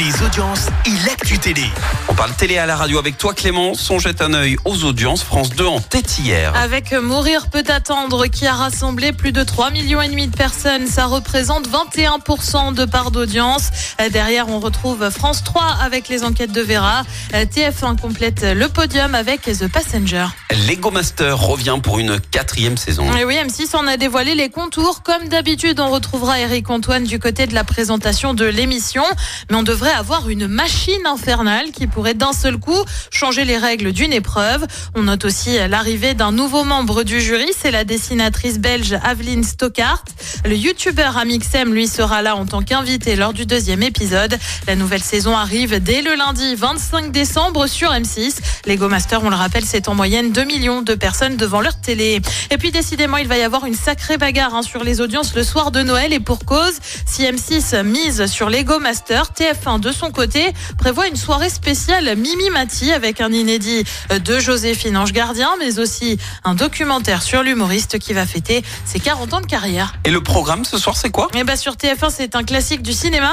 audiences et l'actu télé. On parle télé à la radio avec toi Clémence. On jette un œil aux audiences. France 2 en tête hier. Avec Mourir peut attendre qui a rassemblé plus de 3 millions et demi de personnes, ça représente 21% de part d'audience. Derrière, on retrouve France 3 avec les enquêtes de Vera. TF1 complète le podium avec The Passenger. Lego Master revient pour une quatrième saison. Et oui, M6 en a dévoilé les contours. Comme d'habitude, on retrouvera Eric Antoine du côté de la présentation de l'émission. Mais on devrait avoir une machine infernale qui pourrait d'un seul coup changer les règles d'une épreuve. On note aussi l'arrivée d'un nouveau membre du jury, c'est la dessinatrice belge Aveline Stockart. Le youtubeur Amixem, lui, sera là en tant qu'invité lors du deuxième épisode. La nouvelle saison arrive dès le lundi 25 décembre sur M6. Lego Master, on le rappelle, c'est en moyenne 2 millions de personnes devant leur télé. Et puis décidément, il va y avoir une sacrée bagarre hein, sur les audiences le soir de Noël et pour cause, si M6 mise sur Lego Master, TF1 de son côté prévoit une soirée spéciale Mimi Mati avec un inédit de Joséphine Ange Gardien, mais aussi un documentaire sur l'humoriste qui va fêter ses 40 ans de carrière. Et le programme ce soir, c'est quoi? Eh ben sur TF1, c'est un classique du cinéma.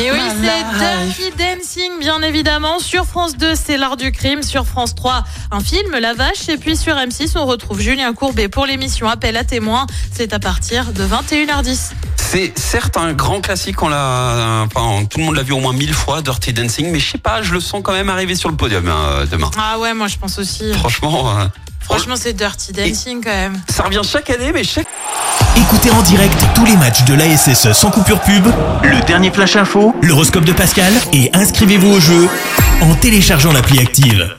Et oui, c'est Dirty Dancing, bien évidemment. Sur France 2, c'est l'art du crime. Sur France 3, un film, La Vache. Et puis sur M6, on retrouve Julien Courbet pour l'émission Appel à témoins. C'est à partir de 21h10. C'est certes un grand classique, on l'a, enfin, tout le monde l'a vu au moins mille fois, Dirty Dancing, mais je sais pas, je le sens quand même arriver sur le podium hein, demain. Ah ouais, moi je pense aussi. Franchement. Franchement, c'est Dirty Dancing quand même. ça revient chaque année, mais chaque. Écoutez en direct tous les matchs de l'ASSE sans coupure pub, le dernier flash info, l'horoscope de Pascal et inscrivez-vous au jeu en téléchargeant l'appli active.